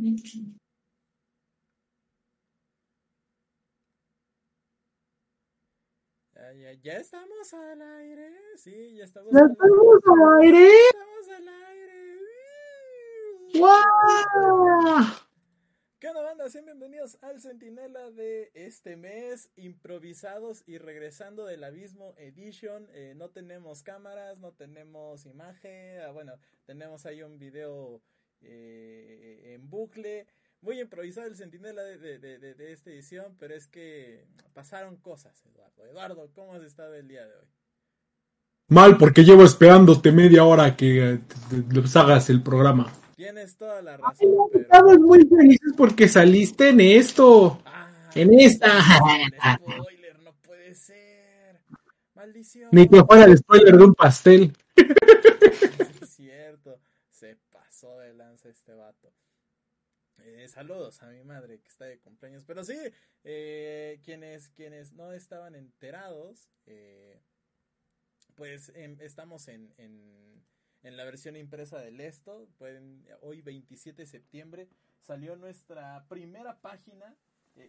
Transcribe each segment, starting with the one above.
Ya, ya, ya estamos al aire. Sí, ya estamos, ¿Ya al, estamos al aire? estamos al aire. ¡Guau! ¿Qué onda, banda? Sean bienvenidos al Centinela de este mes, improvisados y regresando del Abismo Edition. Eh, no tenemos cámaras, no tenemos imagen. ah, bueno, tenemos ahí un video eh, en bucle. Muy improvisado el Centinela de, de, de, de- de esta edición, pero es que pasaron cosas, Eduardo. Eduardo, ¿cómo has estado el día de hoy? Mal, porque llevo esperándote media hora que eh, hagas el programa. Tienes toda la Ay, razón, no, pero... Estamos muy felices porque saliste en esto. Ah, En esta. el spoiler, no puede ser. Maldición. Ni que fuera el spoiler de un pastel. Sí, es cierto. Se de lanza este vato. Eh, saludos a mi madre que está de cumpleaños. Pero sí, eh, quienes, quienes no estaban enterados, eh, pues em, estamos en, en, en la versión impresa del esto. Pueden, hoy 27 de septiembre salió nuestra primera página.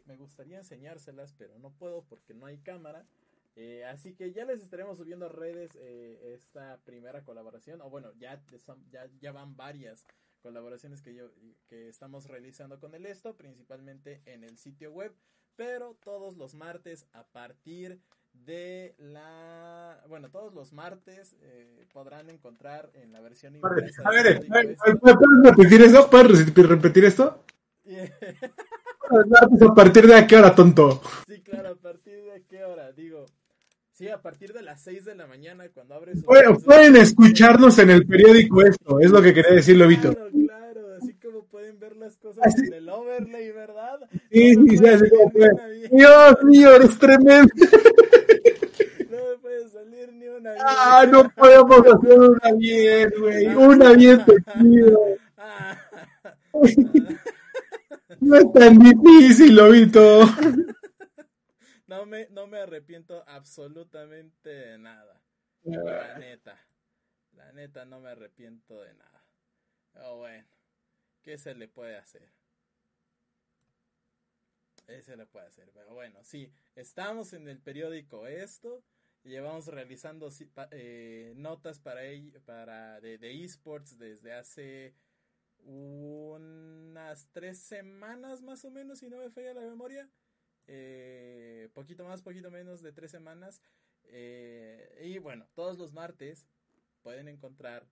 Me gustaría enseñárselas, pero no puedo porque no hay cámara. Eh, así que ya les estaremos subiendo a redes eh, esta primera colaboración. O bueno, ya, ya, ya van varias colaboraciones que, yo, que estamos realizando con el esto, principalmente en el sitio web. Pero todos los martes a partir de la... Bueno, todos los martes eh, podrán encontrar en la versión impresa. A ver. ¿puedes repetir esto? ¿Puedes repetir- esto? ¿A partir de a qué hora, tonto? Sí, claro, ¿a partir de qué hora? Digo, sí, a partir de las 6 de la mañana cuando abres... su- Bueno, pueden escucharnos en el periódico esto, es lo que quería decir Lobito. Claro, claro, así como pueden ver las cosas Así- en el overlay, ¿verdad? Sí, No sí, sí, así como bien, Dios mío, eres tremendo. No me puede salir ni una bien. Ah, no podemos hacer una bien, güey. Una bien te pido. Ah. No es tan difícil, Lobito. No me, no me arrepiento absolutamente de nada. La neta. La neta no me arrepiento de nada. Pero bueno, ¿qué se le puede hacer? ¿Qué se le puede hacer? Pero bueno, sí, estamos en el periódico esto. y Llevamos realizando eh, notas para, para de, de esports desde hace unas tres semanas más o menos, si no me falla la memoria. Eh, poquito más, poquito menos de tres semanas. Eh, y bueno, todos los martes pueden encontrar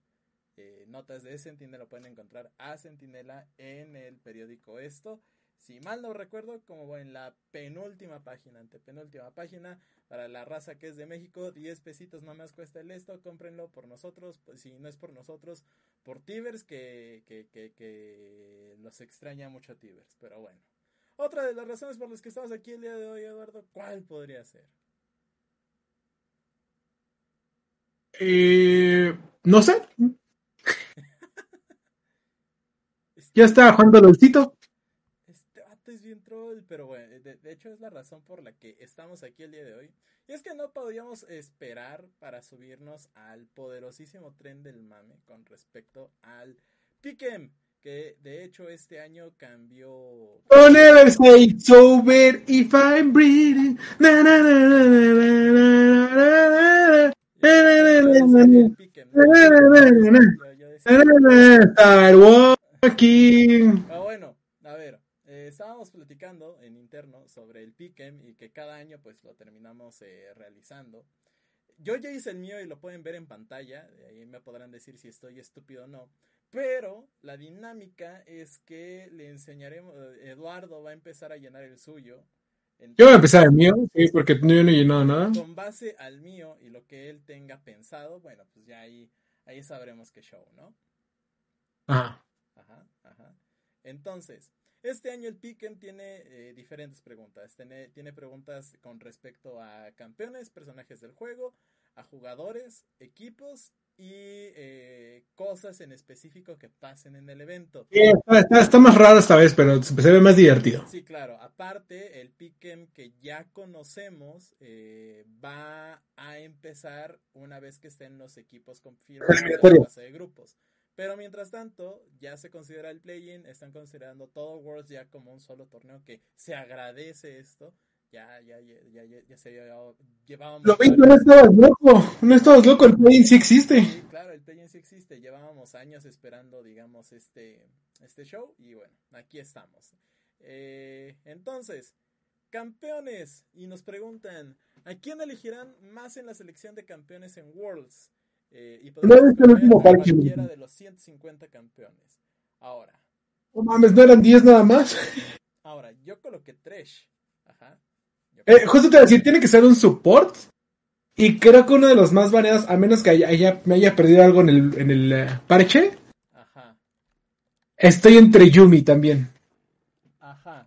eh, notas de Sentinela, pueden encontrar a Sentinela en el periódico Esto. Si mal no recuerdo, como en la penúltima página, antepenúltima página, para la raza que es de México, 10 pesitos nomás cuesta el esto, cómprenlo por nosotros, pues, si no es por nosotros, por Tibers, que, que, que, que los extraña mucho Tibers, pero bueno. Otra de las razones por las que estamos aquí el día de hoy, Eduardo, ¿cuál podría ser? Eh, no sé. Este, Ya está jugando LOLcito. este vato es bien troll, pero bueno, de, de hecho es la razón por la que estamos aquí el día de hoy. Y es que no podíamos esperar para subirnos al poderosísimo tren del mame con respecto al Piquem, que de hecho este año cambió... Don't ever say it's over if I'm breathing. Na, na, na. Ah, bueno, a ver, eh, estábamos platicando en interno sobre el Piquem y que cada año pues lo terminamos eh, realizando. Yo ya hice el mío y lo pueden ver en pantalla, de ahí me podrán decir si estoy estúpido o no. Pero la dinámica es que le enseñaremos, Eduardo va a empezar a llenar el suyo. Yo voy a empezar el mío, sí, porque yo no he llenado nada. Con base al mío y lo que él tenga pensado, bueno, pues ya ahí, ahí sabremos qué show, ¿no? Ajá. Ajá, ajá. Entonces, este año el Piquen tiene eh, diferentes preguntas. Tiene, tiene preguntas con respecto a campeones, personajes del juego, a jugadores, equipos y eh, cosas en específico que pasen en el evento. Sí, está, está- más raro esta vez, pero se ve más divertido. Sí, claro. Aparte, el Piquen que ya conocemos eh, va a empezar una vez que estén los equipos confirmados en la fase de grupos. Pero mientras tanto, ya se considera el play-in, están considerando todo Worlds ya como un solo torneo que se agradece esto. Ya, ya, ya, ya, ya se llevaba. Llevábamos Lo mismo, no estabas loco. No estabas loco, el plugin sí existe. Sí, claro, el plugin sí existe. Llevábamos años esperando, digamos, este, este show. Y bueno, aquí estamos. Eh, entonces, campeones. Y nos preguntan: ¿a quién elegirán más en la selección de campeones en Worlds? Eh, y no es el último parque. Cualquiera de los 150 campeones. Ahora. No mames, ¿no eran 10 nada más? Ahora, yo coloqué 3. Eh, justo te iba a decir, tiene que ser un support. Y creo que uno de los más variados, a menos que haya, haya- me haya perdido algo en el, en el eh, parche, Ajá, estoy entre Yumi también. ajá.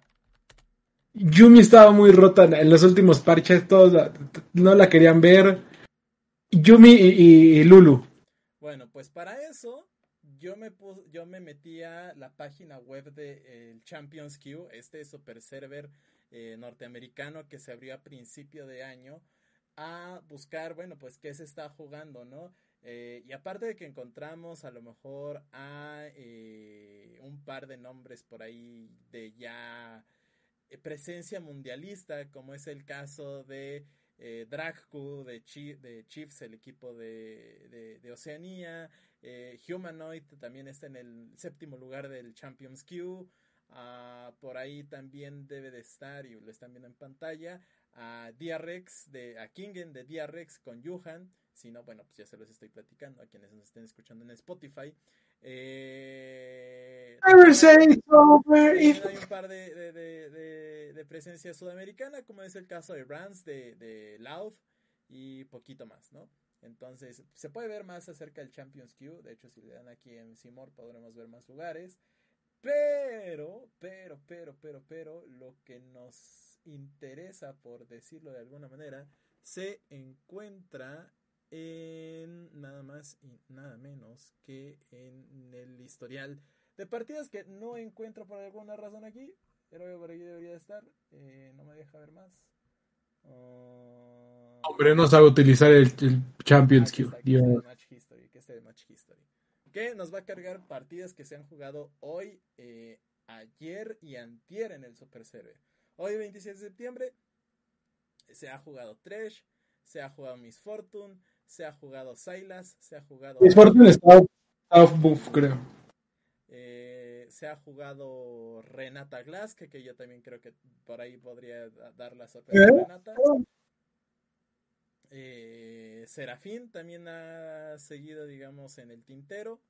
Yumi estaba muy rota en- los últimos parches, todos la- no la querían ver. Yumi y, y- y Lulu. Bueno, pues para eso yo me yo me metí a la página web de el Champions Queue, este super server eh, norteamericano que se abrió a principio de año a buscar, bueno, pues qué se está jugando, ¿no? Eh, y aparte de que encontramos a lo mejor a eh, un par de nombres por ahí de ya eh, presencia mundialista, como es el caso de eh, Dragku de, Chi- de Chiefs, el equipo de, de- de Oceanía. Humanoid también está en el séptimo lugar del Champions Queue. Ah, por ahí también debe de estar, y lo están viendo en pantalla, a DRX, de, a Kingen de DRX con Yuhan. Si no, bueno, pues ya se los estoy platicando a quienes nos estén escuchando en Spotify. Eh, también hay un par de, de, de- de- presencia sudamericana, como es el caso de Rans, de, de Loud y poquito más, ¿no? Entonces, se puede ver más acerca del Champions Queue. De hecho, si le dan aquí en Simor, podremos ver más lugares. Pero, pero, pero, pero, pero, lo que nos interesa, por decirlo de alguna manera, se encuentra en nada más y nada menos que en el historial de partidas que no encuentro por alguna razón aquí. Pero por aquí debería de estar. Eh, no me deja ver más. Ah, Hombre, no sabe utilizar el, el Champions que este de Match History. Que nos va a cargar partidas que se han jugado hoy, eh, ayer y antier en el Super Server. Hoy, 26 de septiembre, se ha jugado Trash, se ha jugado Miss Fortune, se ha jugado Silas, se ha jugado. Miss Fortune está off buff, creo. Eh, se ha jugado Renata Glass, que, que yo también creo que por ahí podría da- dar la sorpresa ¿Eh? a Renata. Eh, Serafín también ha seguido, digamos, en el tintero.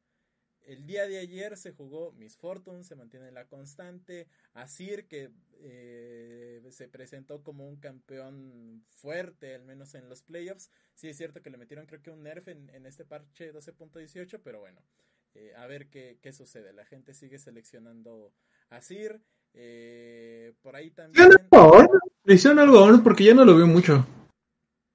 El día de ayer se jugó Miss Fortune, se mantiene en la constante. Asir, que eh, se presentó como un campeón fuerte, al menos en los playoffs. Sí es cierto que le metieron creo que un nerf en, este parche 12.18, pero bueno, eh, a ver qué, qué sucede. La gente sigue seleccionando a Sir. eh, por ahí también. ¿Le hicieron algo a. Porque ya no lo veo mucho.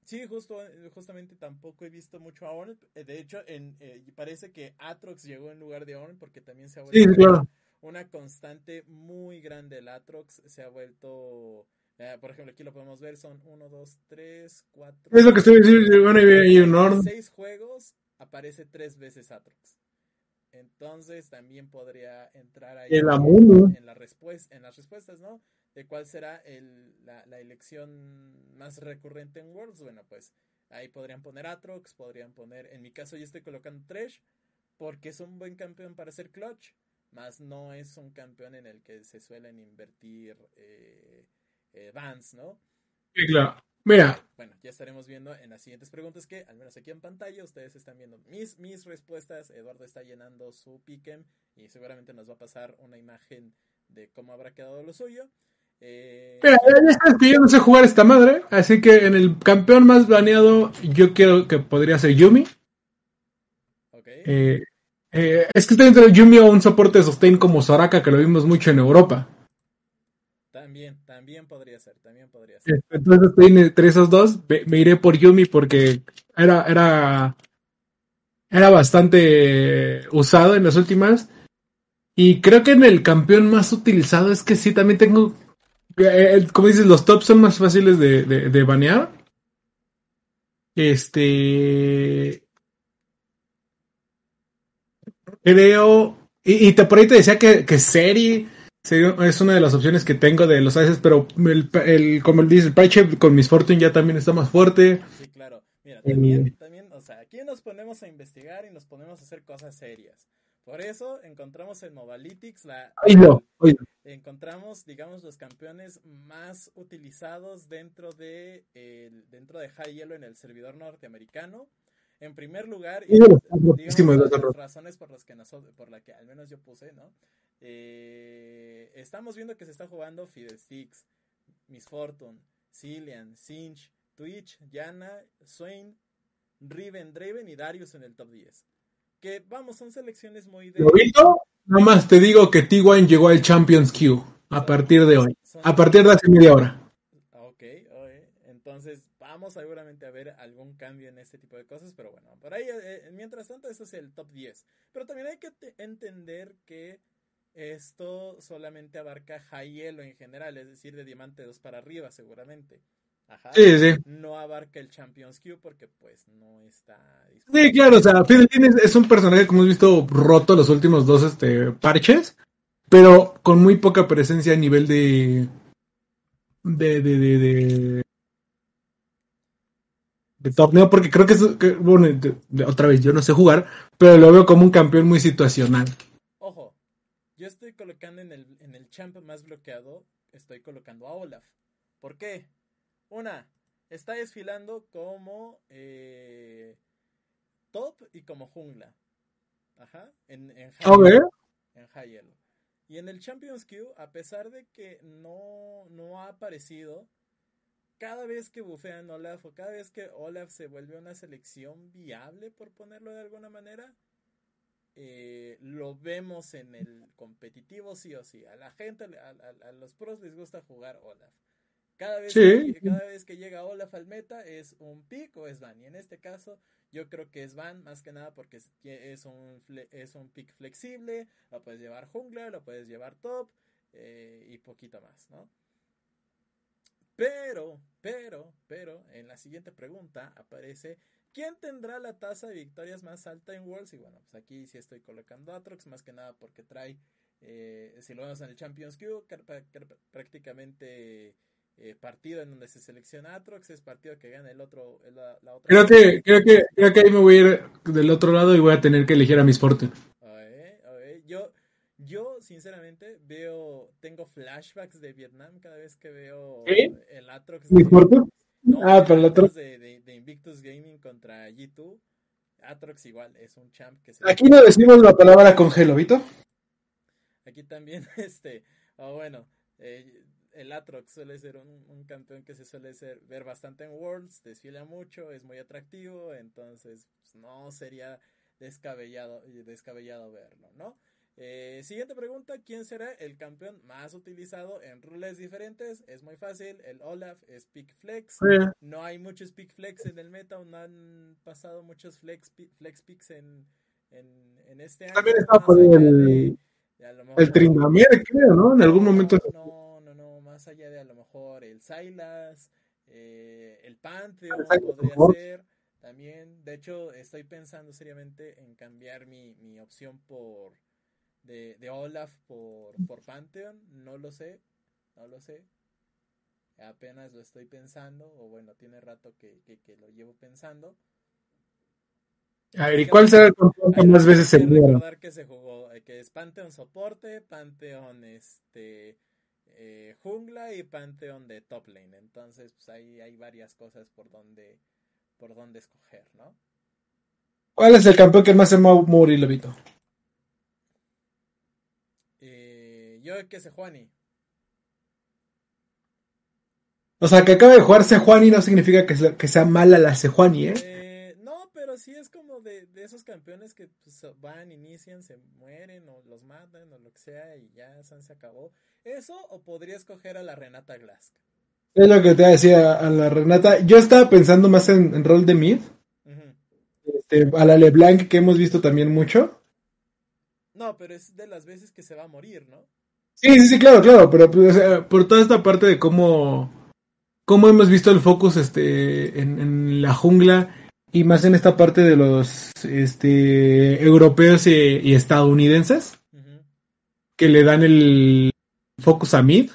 Sí, justo, eh, justamente tampoco he visto mucho a Orn. Eh, De hecho, en, eh, parece que Atrox llegó en lugar de Orn porque también se ha Sí, vuelto claro. una constante muy grande. El Atrox se ha vuelto. eh, por ejemplo, aquí lo podemos ver: son 1, 2, 3, 4. Es lo que estoy diciendo. Bueno, un Orn. seis juegos aparece tres veces Atrox. Entonces también podría entrar ahí El en, la respuesta, en las respuestas, ¿no? De cuál será el, la, la elección más recurrente en Worlds. Bueno, pues ahí podrían poner Atrox, podrían poner, en mi caso yo estoy colocando Tresh, porque es un buen campeón para ser clutch, más no es un campeón en el que se suelen invertir eh, eh, bans, ¿no? Sí, claro. Mira, Bueno, ya estaremos viendo en las siguientes preguntas que, al menos aquí en pantalla, ustedes están viendo mis, mis respuestas. Eduardo está llenando su piquen y seguramente nos va a pasar una imagen de cómo habrá quedado lo suyo. Eh, mira, ya sabes que yo no sé jugar esta madre. Así que en el campeón más baneado, yo quiero que podría ser Yumi. ok, Eh, eh, es que está dentro de Yumi o un soporte de sustain como Soraka, que lo vimos mucho en Europa. También, también podría ser, también podría ser. Este, entonces estoy entre esos dos. Me, iré por Yumi porque era, era, era bastante usado en las últimas. Y creo que en el campeón más utilizado es que sí, también tengo. Eh, como dices, los tops son más fáciles de, de banear. Este. Creo. Y, te, por ahí te decía que, que Seri es una de las opciones que tengo de los Aces, pero el, el, como dice, el Paiche con Miss Fortune ya también está más fuerte. Sí, claro. Mira, también, también, o sea, aquí nos ponemos a investigar y nos ponemos a hacer cosas serias. Por eso encontramos en Mobalytics la. Encontramos, digamos, los campeones más utilizados dentro de, dentro de High Yellow en el servidor norteamericano. En primer lugar, y, digamos, las razones por las que por la que al menos yo puse, ¿no? Eh, estamos viendo que se está jugando Fiddlesticks, Miss Fortune, Cillian, Cinch, Twitch, Yana, Swain, Riven, Draven y Darius en el top 10. Que vamos, son selecciones muy de. ¿Lo Nada más te digo que T1 llegó al Champions Q a partir de hoy, a partir de hace media hora. Ok, entonces vamos seguramente a ver algún cambio en este tipo de cosas, pero bueno, por ahí, eh, mientras tanto, eso es el top 10. Pero también hay que entender que esto solamente abarca high en general, es decir, de diamante 2 para arriba, seguramente. Ajá. Sí, sí. No abarca el Champions Q porque pues no está Sí, claro, o sea, Fidelín es, un personaje como hemos visto roto los últimos dos este, parches, pero con muy poca presencia a nivel de de, de, de, de torneo, porque creo que es, bueno, otra vez, yo no sé jugar, pero lo veo como un campeón muy situacional. Ojo, yo estoy colocando en el, en el champ más bloqueado, estoy colocando a Olaf. ¿Por qué? Una, está desfilando como eh, top y como jungla. Ajá, en, en, high, Y en el Champions Q, a pesar de que no, no ha aparecido, cada vez que bufean Olaf o cada vez que Olaf se vuelve una selección viable, por ponerlo de alguna manera, eh, lo vemos en el competitivo sí o sí. A la gente, a los pros les gusta jugar Olaf. Cada vez, que, cada vez que llega Olaf al meta es un pick o es van. Y en este caso yo creo que es van más que nada porque es, un, es un pick flexible. Lo puedes llevar jungler, lo puedes llevar top eh, y poquito más, ¿no? Pero, pero, pero, en la siguiente pregunta aparece ¿Quién tendrá la tasa de victorias más alta en Worlds? Y bueno, pues aquí sí estoy colocando Atrox, más que nada porque trae, eh, si lo vemos en el Champions Q, prácticamente eh, partido en donde se selecciona Atrox, es partido que gana el otro, la, otra. Creo que, creo que, creo que ahí me voy a ir del otro lado y voy a tener que elegir a Miss Fortune. Yo, yo sinceramente veo, tengo flashbacks de Vietnam cada vez que veo el Atrox. ¿Miss Fortune? ah, pero el otro. De, de, Invictus Gaming contra G2. Atrox igual, es un champ que se... Aquí no decimos la palabra congelo, ¿vito? Aquí también, este, oh, bueno, eh, el Atrox suele ser un, campeón que se suele ser, ver bastante en Worlds, desfila mucho, es muy atractivo, entonces pues, no sería descabellado, descabellado verlo, ¿no? Eh, siguiente pregunta, ¿quién será el campeón más utilizado en rules diferentes? Es muy fácil, el Olaf es Pick Flex. No hay muchos Pick Flex en el meta, no han pasado muchos Flex, flex Picks en, en, este año. También está por el, el creo, ¿no? En algún momento. No, más allá de a lo mejor el Silas, eh, el Pantheon podría ser también. De hecho, estoy pensando seriamente en cambiar mi, mi opción por de, de Olaf por, por Pantheon. No lo sé, no lo sé. Apenas lo estoy pensando, o bueno, tiene rato que, que, lo llevo pensando. A ver, ¿y cuál será el campeón que más veces se recordar que se jugó, eh, que es Pantheon soporte, Pantheon este eh, jungla y panteón de top lane. Entonces, pues ahí hay varias cosas por donde, por donde escoger, ¿no? ¿Cuál es el campeón que más se va a morir? Eh, yo que Sejuani. O sea, que acaba de jugar Sejuani no significa que sea, que sea mala la Sejuani, ¿eh? ¿eh? Sí es como de, de esos campeones que pues, van, inician, se mueren o los matan o lo que sea y ya se acabó. ¿Eso o podría escoger a la Renata Glask? Es lo que te decía a la Renata. Yo estaba pensando más en, rol de mid. este, a la LeBlanc que hemos visto también mucho. No, pero es de las veces que se va a morir, ¿no? Sí, sí, sí, claro, claro, pero pues, por toda esta parte de cómo, cómo hemos visto el focus este, en, la jungla y más en esta parte de los este, europeos y, estadounidenses, que le dan el focus a mid,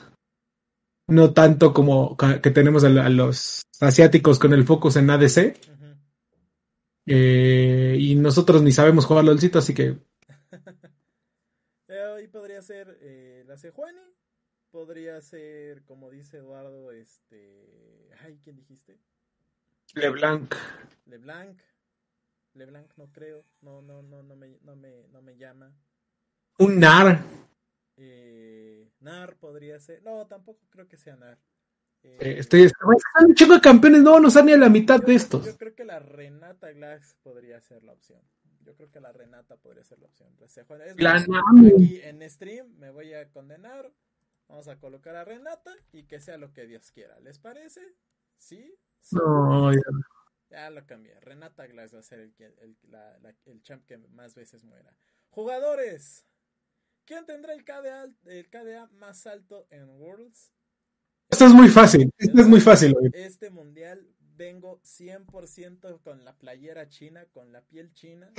no tanto como que tenemos a, los asiáticos con el focus en ADC. Eh, y nosotros ni sabemos jugar LOLcito, así que Ahí podría ser eh, la Sejuani. Podría ser, como dice Eduardo, este. Ay, ¿quién dijiste? LeBlanc. LeBlanc. LeBlanc no creo. No, no, no, no me, no me, no me llama. Un NAR. Eh, NAR podría ser. No, tampoco creo que sea NAR. Eh, estoy, un chico de campeones, no no a ni a la mitad de estos. Yo creo que la Renata Glass podría ser la opción. Yo creo que la Renata podría ser la opción. Es aquí en stream me voy a condenar. Vamos a colocar a Renata y que sea lo que Dios quiera. ¿Les parece? ¿Sí? No, ya. ya. lo cambié. Renata Glass va a ser el, el, el champ que más veces muera. Jugadores. ¿Quién tendrá el KDA, el KDA más alto en Worlds? Esto es muy fácil, esto es muy fácil. Este mundial vengo 100% con la playera china, con la piel china.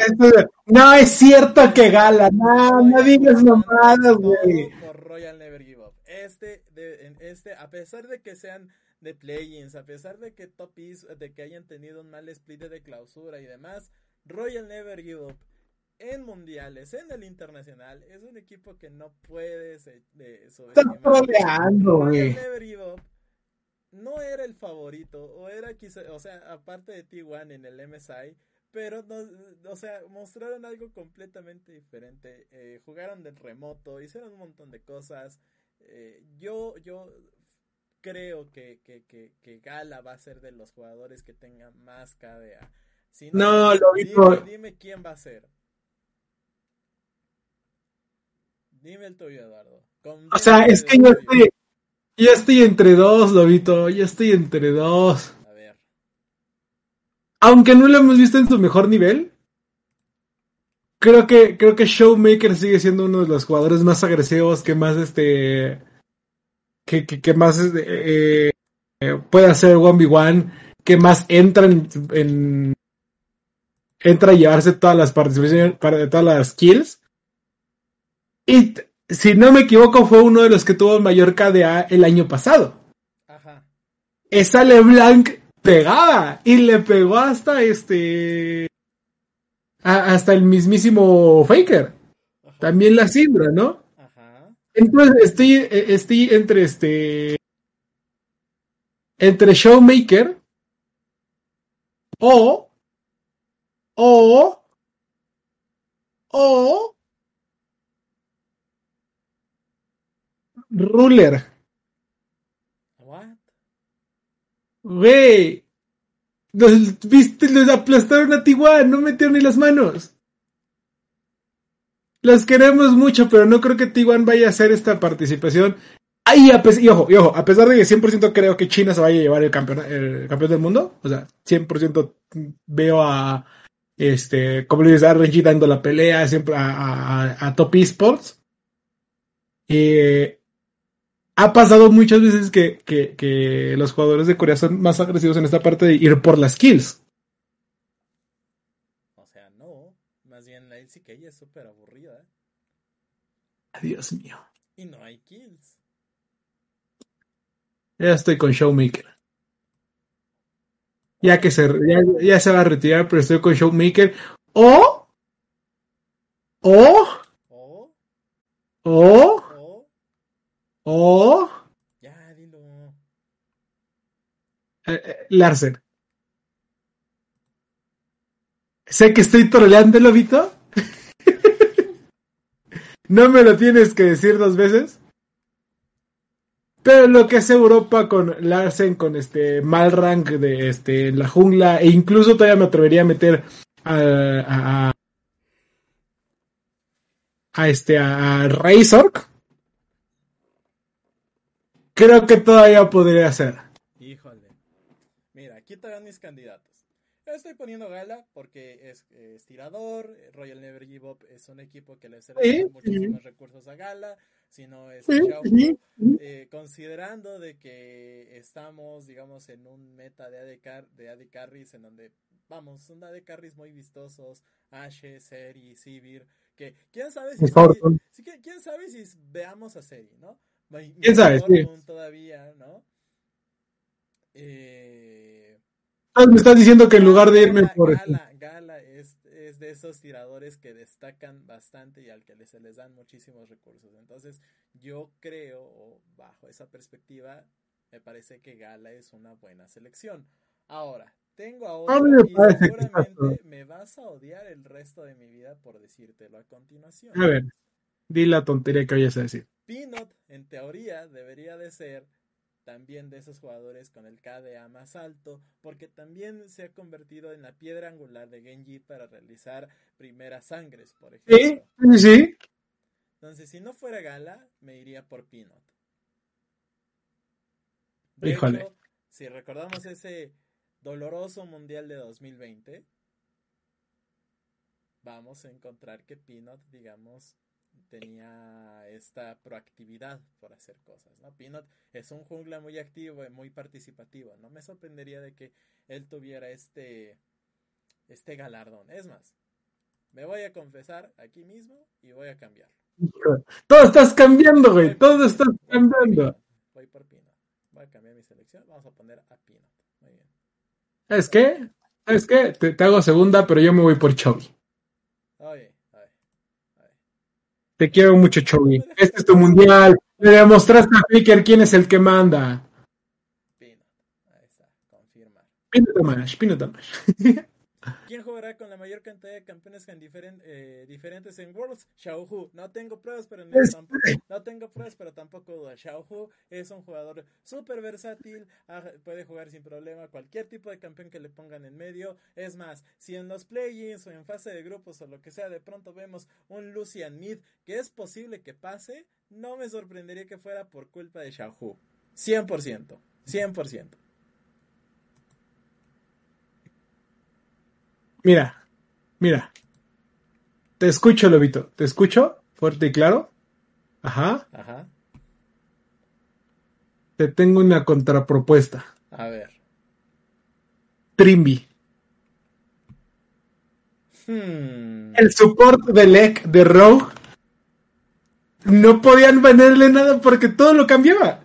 No es cierto que gala, no, no digas mamadas, güey. Por Royal Never Give Up. Este, de, este, a pesar de que sean de play-ins, a pesar de que Top de que hayan tenido un mal split de clausura y demás, Royal Never Give Up en mundiales, en el internacional, es un equipo que no puedes de, Está troleando, No era el favorito, o era quizá, o sea, aparte de T1 en el MSI, pero no, o sea, mostraron algo completamente diferente. Eh, jugaron del remoto, hicieron un montón de cosas. Eh, yo, yo creo que, que, que, que, Gala va a ser de los jugadores que tengan más KDA. Si no, lo dime, dime quién va a ser. Dime el tuyo, Eduardo. o sea, es que yo estoy, yo estoy entre dos, Lobito. Yo estoy entre dos. A ver. Aunque no lo hemos visto en su mejor nivel. Creo que, creo que Showmaker sigue siendo uno de los jugadores más agresivos que más este. Que, que, más eh, eh, puede hacer 1v1. Que más entra en, entra a llevarse todas las participaciones, para todas las kills. Y si no me equivoco, fue uno de los que tuvo mayor KDA el año pasado. Ajá. Esa LeBlanc pegaba y le pegó hasta este. hasta el mismísimo Faker. También la Sindra, ¿no? Entonces estoy, e, estoy entre este. Entre Showmaker o. O. O Ruler. What? Güey. Los, viste, los aplastaron a Tijuana, no metieron ni las manos. Los queremos mucho, pero no creo que Tijuana vaya a hacer esta participación. Ay, y, ojo, ojo, a pesar de que 100% creo que China se vaya a llevar el campeón, el campeón del mundo, o sea, 100% veo a, este, como le dices, a dando la pelea siempre a, a, a Top Esports. Eh, ha pasado muchas veces que, que, que, los jugadores de Corea son más agresivos en esta parte de ir por las kills. O sea, no. Más bien la LCK es súper aburrida. Dios mío. Y no hay kills. Ya estoy con Showmaker. Ya que se, ya, ya se va a retirar, pero estoy con Showmaker. O. O. O. O o. Ya, dilo. Eh, eh, Larsen. Sé que estoy troleando, Lobito. No me lo tienes que decir dos veces. Pero lo que es Europa con Larsen, con este mal rank de este la jungla, e incluso todavía me atrevería a meter a, a, a este a Razor, creo que todavía podría ser. Híjole. Mira, aquí te mis candidatos. Estoy poniendo Gala porque es, es tirador. Royal Never Give Up es un equipo que le hace Sí, muchísimos sí. recursos a Gala. Si no es Sí. Eh, considerando de que estamos, digamos, en un meta de AD, car- de AD Carries en donde, vamos, son AD Carries muy vistosos. Ashe, Seri, Sivir. Que quién sabe si, quién sabe si veamos a Seri, ¿no? ¿Quién sabe? Todavía, ¿no? Eh, Me estás diciendo que en lugar de irme por Gala, Gala es, es de esos tiradores que destacan bastante y al que se les dan muchísimos recursos. Entonces, yo creo, o bajo esa perspectiva, me parece que Gala es una buena selección. Ahora, tengo a A mí otro me y seguramente me vas a odiar el resto de mi vida por decírtelo a continuación. A ver, di la tontería que vayas a decir. Peanut, en teoría, debería de ser también de esos jugadores con el KDA más alto, porque también se ha convertido en la piedra angular de Genji para realizar primeras sangres, por ejemplo. sí, sí. Entonces, si no fuera Gala, me iría por Peanut. De Híjole. hecho, si recordamos ese doloroso Mundial de 2020, vamos a encontrar que Peanut, digamos, tenía esta proactividad por hacer cosas, ¿no? Peanut es un jungla muy activo y muy participativo. No me sorprendería de que él tuviera este, este galardón. Es más, me voy a confesar aquí mismo y voy a cambiarlo. Todo estás cambiando, güey. Todo estás cambiando. Voy por Peanut. Voy a cambiar mi selección. Vamos a poner a Peanut. Muy bien. ¿Sabes qué? ¿Sabes qué? Te, te hago segunda, pero yo me voy por Chovy. Oye, oye, oye. Te quiero mucho, Chovy. Este es tu mundial. Le demostraste a Faker quién es el que manda. Peanut. Ahí está. Confirmar. Pino Tamash, Pino Tamash. ¿Quién jugará con la mayor cantidad de campeones en diferen- eh, diferentes en Worlds? Xiao Hu. No tengo pruebas, pero no, Este. tampoco, no tengo pruebas, pero tampoco duda. Xiao Hu es un jugador súper versátil, ah, puede jugar sin problema cualquier tipo de campeón que le pongan en medio. Es más, si en los play-ins o en fase de grupos o lo que sea, de pronto vemos un Lucian Mid que es posible que pase, no me sorprendería que fuera por culpa de Xiao Hu. 100%. 100%. Mira, mira. Te escucho, Lobito. Te escucho, fuerte y claro. Ajá. Ajá. Te tengo una contrapropuesta. A ver. Trimby. Hmm. El support del EC de Rogue. No podían venderle nada porque todo lo cambiaba.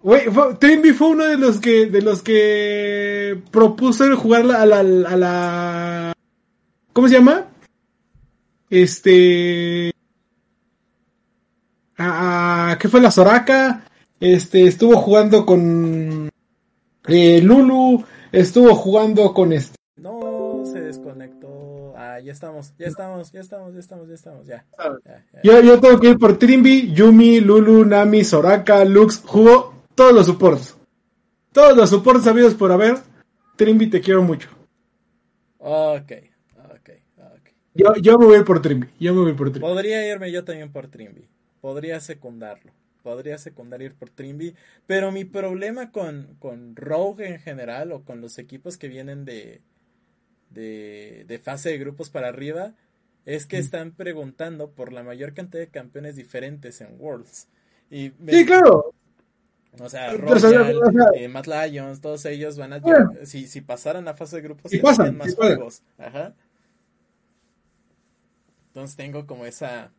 Güey, Trimby fue uno de los que de los que propuso jugar la- a la, a la ¿cómo se llama? Este a, a- ¿qué fue la Soraka? Este estuvo jugando con eh, Lulu, estuvo jugando con este No, se desconectó. Ah, ya estamos, ya estamos, ya estamos, ya estamos, ya estamos, ya. ya, ya. Yo, yo tengo que ir por Trimby, Yumi, Lulu, Nami, Soraka, Lux, jugó todos los supports. Todos los supports sabidos por haber. Trimby, te quiero mucho. Ok, ok, ok. Yo, yo me voy a ir por Trimby. Yo me voy por Trimby. Podría irme yo también por Trimby. Podría secundarlo. Podría secundar ir por Trimby. Pero mi problema con, con Rogue en general o con los equipos que vienen de, de, de fase de grupos para arriba es que están preguntando por la mayor cantidad de campeones diferentes en Worlds. Y me- Sí, claro. O sea, Royal, eh, Mad Lions, todos ellos van a Bueno. si, si pasaran a fase de grupos Sí tendrían pasan, más sí juegos. Ajá. Entonces tengo como esa,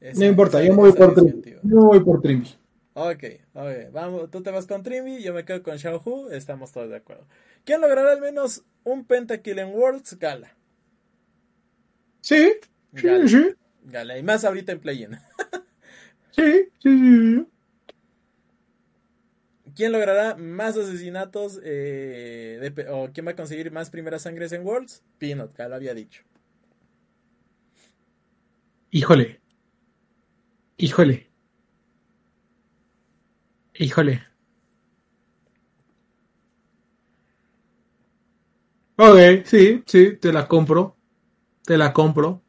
esa- No importa, yo me voy por Trimby. Yo voy por Trimby. Ok, ok, vamos, tú te vas con Trimby, yo me quedo con Xiao Hu, estamos todos de acuerdo. ¿Quién logrará al menos un pentakill en Worlds? Gala. Sí, sí, Gala. sí. Gala, y más ahorita en play-in. Sí, sí, sí, sí. ¿Quién logrará más asesinatos eh, o quién va a conseguir más primeras sangres en Worlds? Peanut, ya lo había dicho. Híjole. Híjole. Híjole. Ok, sí, sí, te la compro. Te la compro.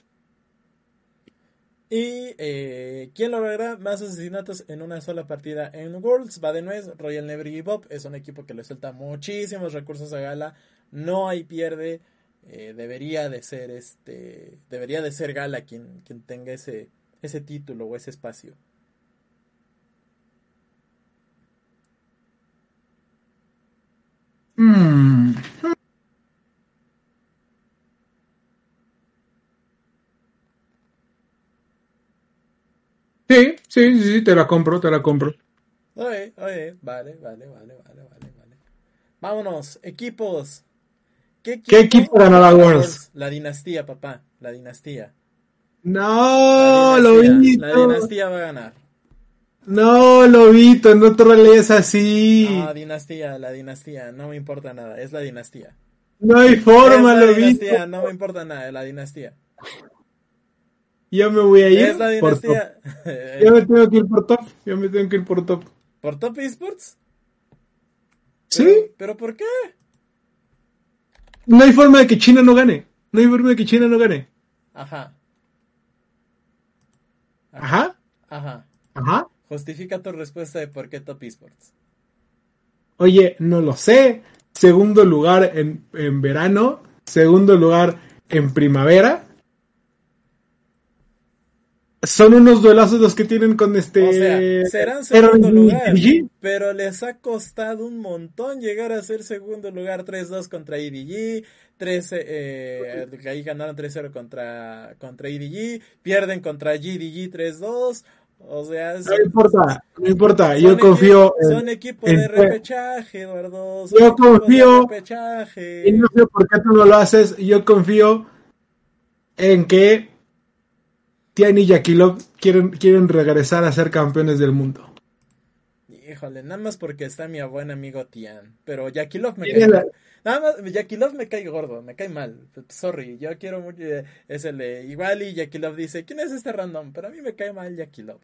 Y eh, ¿quién logrará más asesinatos en una sola partida en Worlds? Va de nuez, Royal Never Give Up. Es un equipo que le suelta muchísimos recursos a Gala. No hay pierde. Eh, debería de ser este. Debería de ser Gala quien, quien tenga ese, ese título o ese espacio. Mm. Sí, sí, sí, te la compro, te la compro. Oye, oye, vale, vale, vale, vale, vale, vale. Vámonos, equipos. ¿Qué equipo, ¿Qué equipo ganará Worlds? La dinastía, papá, la dinastía. No, lo vi. La dinastía va a ganar. No, Lobito, no te lees así. No, dinastía, la dinastía, no me importa nada, es la dinastía. No hay forma, es la Dinastía, no me importa nada, la dinastía. Yo me voy a ir. Es la dinastía. Yo me tengo que ir por top. Yo me tengo que ir por top. ¿Por top esports? ¿Sí? ¿Pero por qué? No hay forma de que China no gane. No hay forma de que China no gane. Ajá. Ajá. Ajá. Ajá. Justifica tu respuesta de por qué Top Esports. Oye, no lo sé. Segundo lugar en, en verano. Segundo lugar en primavera son unos duelazos los que tienen con este. O sea, serán segundo lugar, pero les ha costado un montón llegar a ser segundo lugar 3-2 contra EDG, 3, eh, ahí ganaron 3-0 contra, contra EDG, pierden contra GDG 3-2. O sea, no importa, no importa, yo confío en, Son equipo de repechaje, Eduardo. yo confío. Y no sé por qué tú no lo haces. Yo confío en que Tian y Yakilov quieren, quieren regresar a ser campeones del mundo. Híjole, nada más porque está mi buen amigo Tian. Pero Yakilov me cae mal. Nada más, Yakilov me cae gordo, me cae mal. Sorry, yo quiero mucho. Eh, es el igual y Yakilov dice: ¿Quién es este random? Pero a mí me cae mal Yakilov.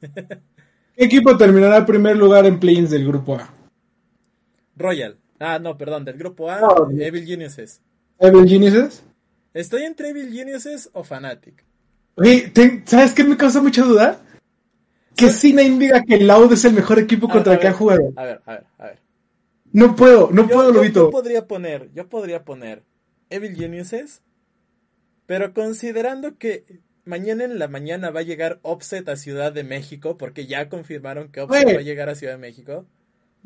¿Qué equipo terminará en primer lugar en play del grupo A? Royal. Ah, no, perdón, del grupo A, Evil Geniuses. ¿Evil Geniuses? Estoy entre Evil Geniuses o Fanatic. Oye, ¿sabes qué me causa mucha duda? Que Sinain diga que Loud es el mejor equipo contra el que ha jugado. A ver, a ver, a ver. No puedo, no puedo, Lobito. Yo podría poner, yo podría poner Evil Geniuses, pero considerando que mañana en la mañana va a llegar Offset a Ciudad de México, porque ya confirmaron que Offset va a llegar a Ciudad de México.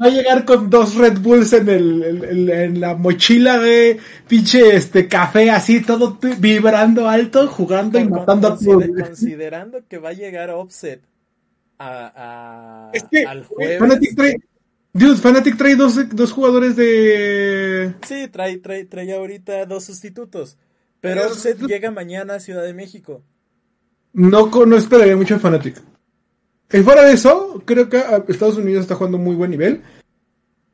Va a llegar con dos Red Bulls en, el, en la mochila de pinche este café, así todo vibrando alto, jugando y matando a todos. Considerando que va a llegar Offset a, al jueves. Fanatic trae, dude, Fanatic trae dos, dos jugadores de. Sí, trae, trae, trae ahorita dos sustitutos. Pero Offset llega mañana a Ciudad de México. No, no esperaría mucho en Fanatic. Y fuera de eso, creo que ah, Estados Unidos está jugando muy buen nivel.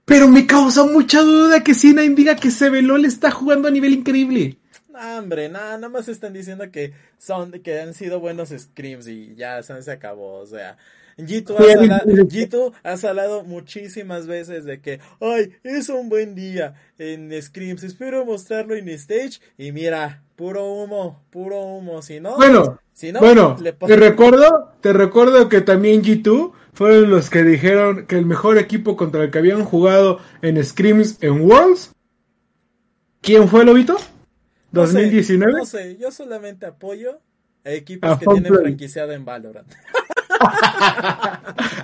Pero me causa mucha duda que Sina diga que le está jugando a nivel increíble. No, hombre, nada, nada más están diciendo que son, que han sido buenos scrims y ya se acabó, o sea. Gito ha, salado, muchísimas veces de que, ay, es un buen día en scrims, espero mostrarlo en stage y mira, puro humo, puro humo, si no, bueno, bueno, te recuerdo, te recuerdo que también G2 fueron los que dijeron que el mejor equipo contra el que habían jugado en Scrims en Worlds. ¿Quién fue Lobito? ¿2019? No sé, yo solamente apoyo a equipos que tienen franquiciado en Valorant.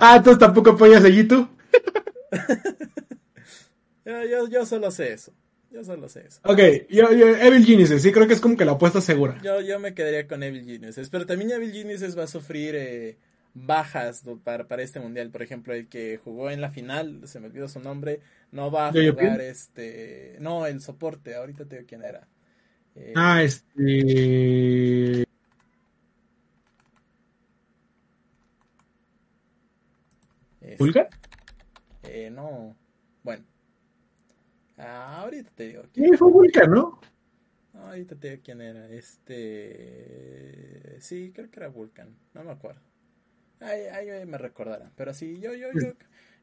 ah, ¿tú tampoco apoyas a G2? yo, yo solo sé eso. Yo solo sé eso. Ok, yo, yo, Evil Geniuses, sí creo que es como que la apuesta segura. Yo, yo me quedaría con Evil Geniuses, pero también Evil Geniuses va a sufrir eh, bajas para, para este mundial. Por ejemplo, el que jugó en la final, se me olvidó su nombre, no va a jugar este... No, el soporte, ahorita te digo quién era. Eh, ah, este... ¿Vulgar? Eh, no. Bueno. Ah, ahorita te digo. ¿Quién fue Vulcan, no? Ahorita te digo quién era. Este. Sí, creo que era Vulcan. No me acuerdo. Ahí, ahí me recordarán. Pero sí, yo, yo, yo, yo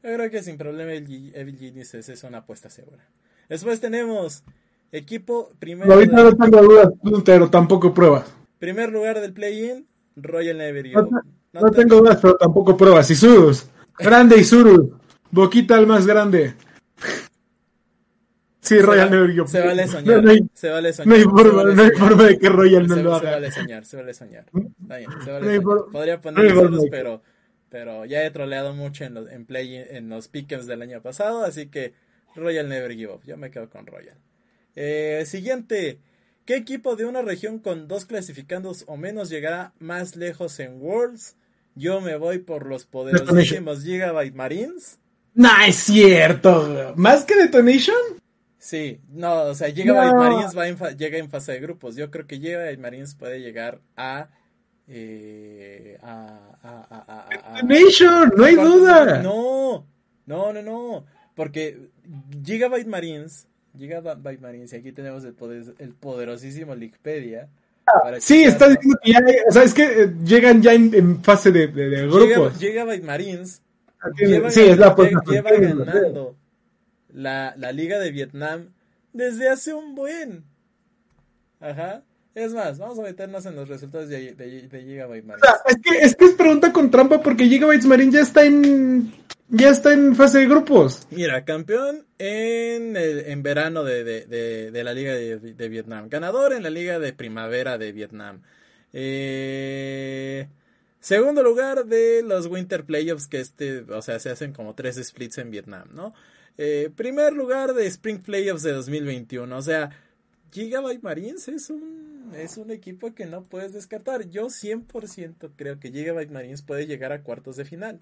creo que sin problema el Evil Genius es una apuesta segura. Después tenemos Equipo primero. Ahorita no tengo dudas, pero tampoco pruebas. Primer lugar del play-in, Royal Never No, no tengo dudas, pero tampoco pruebas. Isurus. Grande Isurus. Boquita al más grande. Sí, Royal Never Give Up. Se vale soñar. No, hay, se vale soñar. no hay forma, vale no hay soñar. forma de que Royal no lo se haga. vale soñar, se vale soñar. Está bien, se vale No soñar. Podría poner de- pero, pero ya he troleado mucho en los, en play, en los del año pasado, así que Royal Never Give Up. Yo me quedo con Royal. Eh, siguiente. ¿Qué equipo de una región con dos clasificandos o menos llegará más lejos en Worlds? Yo me voy por los poderosísimos Gigabyte Marines. No, es cierto. ¿Más que Detonation? Sí, no, o sea, Gigabyte No. Marines va en fa- llega en fase de grupos. Yo creo que Gigabyte Marines puede llegar a. eh, a, a, a, a- Detonation, no hay duda. No, no, no, no. Porque Gigabyte Marines, Gigabyte Marines, y aquí tenemos el, poder- el poderosísimo Wikipedia. para Sí, está diciendo que ya, o sea, es que eh, llegan ya en, en fase de, de- de grupos. Gigabyte Marines Tiene- lleva, sí, es la lleva ganando la, la Liga de Vietnam desde hace un buen. Ajá. Es más, vamos a meternos en los resultados de, de, de Gigabyte O Marines. sea, es que, es que es pregunta con trampa porque Gigabytes Marine ya está en ya está en fase de grupos. Mira, campeón en, el- en verano de, de, la Liga de, de Vietnam. Ganador en la Liga de Primavera de Vietnam. Eh, segundo lugar de los Winter Playoffs, que este, o sea, se hacen como tres splits en Vietnam, ¿no? Eh, primer lugar de Spring Playoffs de 2021. O sea, Gigabyte Marines es un, es un equipo que no puedes descartar. Yo 100% creo que Gigabyte Marines puede llegar a cuartos de final.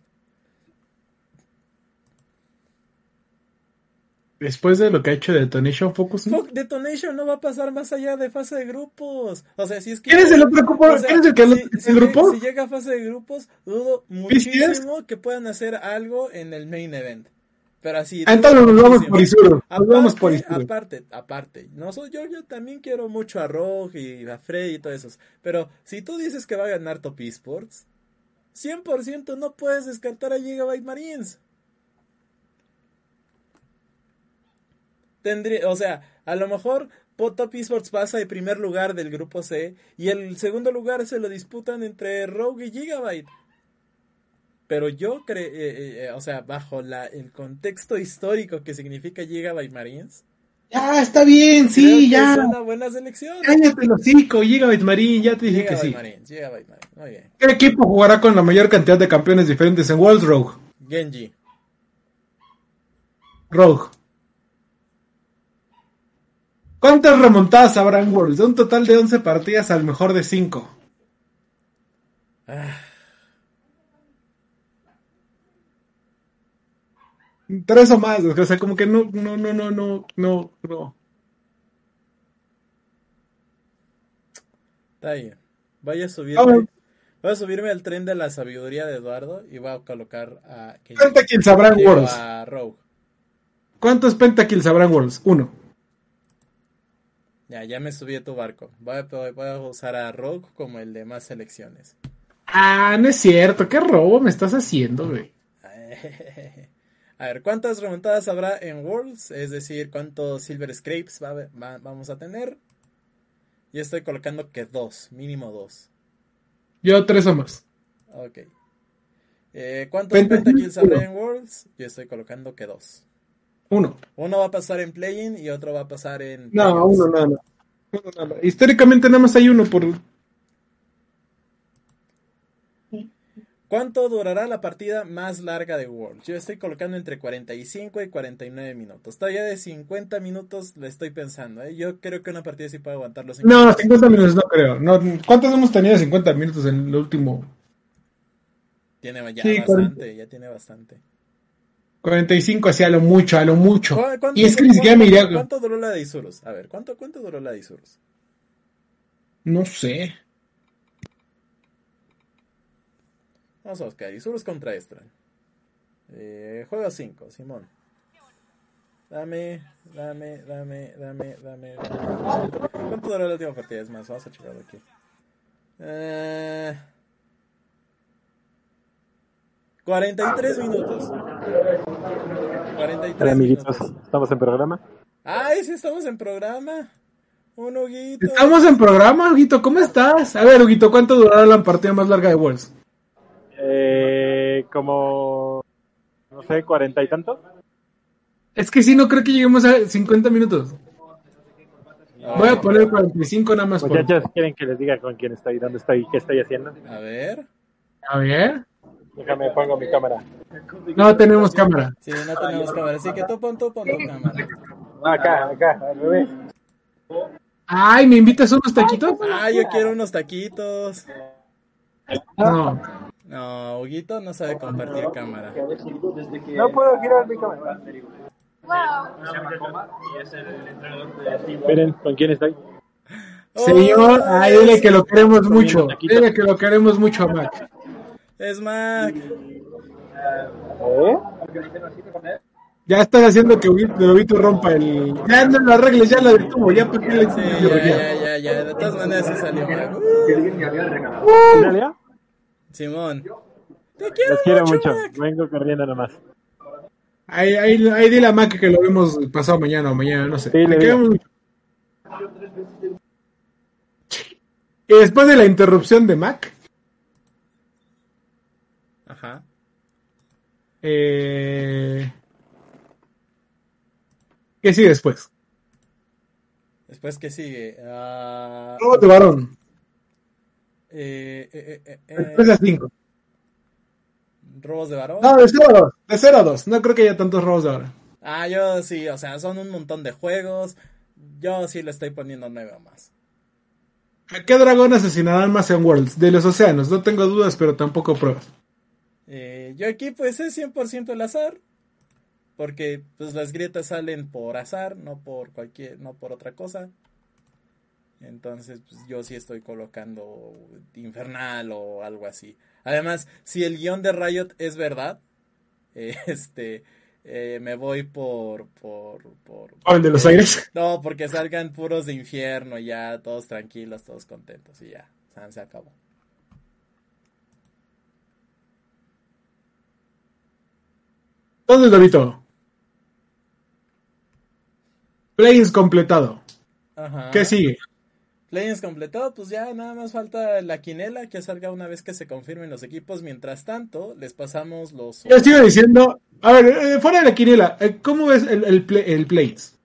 Después de lo que ha hecho Detonation Focus. ¿no? Detonation no va a pasar más allá de fase de grupos. O sea, si es que. ¿Quién es el otro grupo? o sea, ¿Quién es el que si, grupo? si llega a fase de grupos, dudo muchísimo que puedan hacer algo en el main event. Pero así. Ah, entonces nos vamos por Isuro. Nos vamos por Aparte, Isuro. aparte, aparte, no yo, yo también quiero mucho a Rogue y a Freddy y todo eso. Pero si tú dices que va a ganar Top Esports, 100% no puedes descartar a Gigabyte Marines. Tendría, o sea, a lo mejor Top Esports pasa de primer lugar del grupo C y el segundo lugar se lo disputan entre Rogue y Gigabyte. Pero yo creo, o sea, bajo la, el contexto histórico que significa Gigabyte Marines, Ya, está bien, sí, ya. es una buena selección. Cállate el hocico, Gigabyte Marine, ya te dije que sí. Marines, Gigabyte Marines, muy bien. ¿Qué equipo jugará con la mayor cantidad de campeones diferentes en World Rogue? Genji, Rogue. ¿Cuántas remontadas habrá en Worlds? De un total de 11 partidas al mejor de 5. ah, Tres o más, o sea, como que no, no, no, no, no, no, no. está bien. Voy a subirme, voy a subirme al tren de la sabiduría de Eduardo y voy a colocar a. Pentakills Worlds. a Rogue. ¿Cuántos pentakills habrá en Worlds? Uno. Ya, ya me subí a tu barco. Voy a, voy a usar a Rogue como el de más selecciones. Ah, no es cierto. ¿Qué robo me estás haciendo, güey? A ver, ¿cuántas remontadas habrá en Worlds? Es decir, ¿cuántos Silver Scrapes va va- vamos a tener? Yo estoy colocando que dos, mínimo dos. Yo tres o más. Ok. Eh, ¿Cuántos Pentakills, habrá en Worlds? Yo estoy colocando que dos. Uno. Uno va a pasar en Play-In y otro va a pasar en... No, uno nada. Uno nada. Históricamente nada más hay uno por... ¿Cuánto durará la partida más larga de Worlds? Yo estoy colocando entre 45 y 49 minutos. Todavía de 50 minutos le estoy pensando. ¿eh? Yo creo que una partida sí puede aguantar los 50 No, 50 minutos no creo. No, ¿Cuántos hemos tenido de 50 minutos en el último? Tiene ya Sí, bastante, ya tiene bastante. 45 hacia lo mucho, a lo mucho. ¿Cu- cuánto- Y es que ni siquiera me iría... ¿Cuánto duró la de Isurus? A ver, ¿cuánto, cuánto duró la de Isurus? No sé. Vamos a buscar. Isurus contra Estral. Eh, juego 5, Simón. Dame, dame, dame, dame, dame, dame. ¿Cuánto duró la última partida? Es más, vamos a checarlo aquí. Eh, 43 minutos. 43 Hola amiguitos, minutos. estamos en programa. Ay, sí, estamos en programa. Un Huguito. Estamos en programa, Huguito, ¿cómo estás? A ver, Huguito, ¿cuánto durará la partida más larga de Worlds? Eh, como, no sé, cuarenta y tantos. Es que sí, no creo que lleguemos a 50 minutos. Voy a poner 45 nada más. por- Muchachos, ¿quieren que les diga con quién estoy, dónde estoy, qué estoy haciendo? A ver. A ver. Déjame, pongo mi cámara. No tenemos cámara. Sí, no tenemos cámara, así que tú pon, tú pon tu cámara. Acá, acá, al revés. Ay, ¿me invitas unos taquitos? Ah, yo quiero unos taquitos. No. No, Huguito no sabe compartir cámara. No puedo girar mi cámara. Miren, ¿con quién estoy? Señor, Oh, ay, dile que lo queremos mucho. Dile que lo queremos mucho a Mac. Es Mac. ¿Eh? Ya estás haciendo que Huguito rompa el. Ya no lo arregles, ya lo detuvo. Ya para qué le Sí, ya, ya, ya, ya. De todas maneras sí salió. Simón. Te quiero Los quiero mucho, mucho. Vengo corriendo nomás. Ahí, ahí, ahí dile a Mac que lo vemos pasado mañana o mañana, no sé. Sí, le mucho. Y después de la interrupción de Mac, Ajá. eh... ¿qué sigue después? Después, ¿qué sigue? Ah, Robot de varón. Eh, eh, eh, eh, Después de 5. robos de varón. No, de 0 a 2. De 0 a 2. No creo que haya tantos robos de ahora. Ah, yo sí, o sea, son un montón de juegos. Yo sí le estoy poniendo nueve o más. ¿A qué dragón asesinarán más en Worlds? De los océanos. No tengo dudas, pero tampoco pruebas. Eh, yo aquí pues es 100% el azar. Porque pues las grietas salen por azar, no por cualquier, no por otra cosa. Entonces, pues yo sí estoy colocando infernal o algo así. Además, si el guion de Riot es verdad, eh, este, eh, me voy por, por, por, ¿O el de los aires? No, porque salgan puros de infierno y ya todos tranquilos, todos contentos y ya, se acabó. ¿Dónde Dorito? Plays completado. Ajá. ¿Qué sigue? Play-ins completado, pues ya nada más falta la quinela que salga una vez que se confirmen los equipos. Mientras tanto, les pasamos los. Yo sigo diciendo. A ver, eh, fuera de la quiniela, eh, ¿cómo ves el, el, play- el Plays?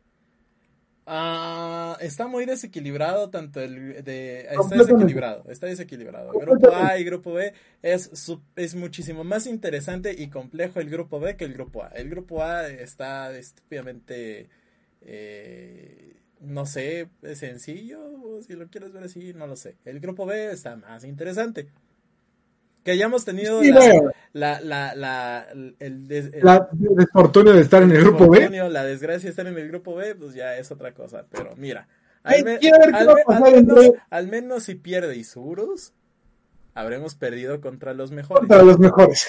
Ah, está muy desequilibrado, tanto el de. Está desequilibrado, está desequilibrado. Grupo A y Grupo B es, es muchísimo más interesante y complejo el Grupo B que el Grupo A. El Grupo A está estúpidamente. eh, no sé, es sencillo, o si lo quieres ver así, no lo sé. El Grupo B está más interesante. Que hayamos tenido Sí, la, la, la, la- el, des- el- La desfortunio de estar en el grupo B. La desgracia de estar en el grupo B, pues ya es otra cosa. Pero mira, al, me- menos, entre- al menos si pierde Isurus, habremos perdido contra los mejores. Para los mejores.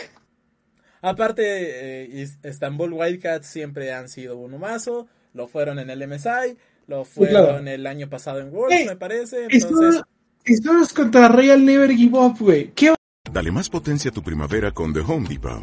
Aparte, eh, Istanbul Wildcats siempre han sido un humazo. Lo fueron en el MSI, lo fueron claro. el año pasado en Worlds, Ey, me parece. Esto, Entonces, esto es contra Real Never Give Up, güey. ¿Qué Dale más potencia a tu primavera con The Home Depot.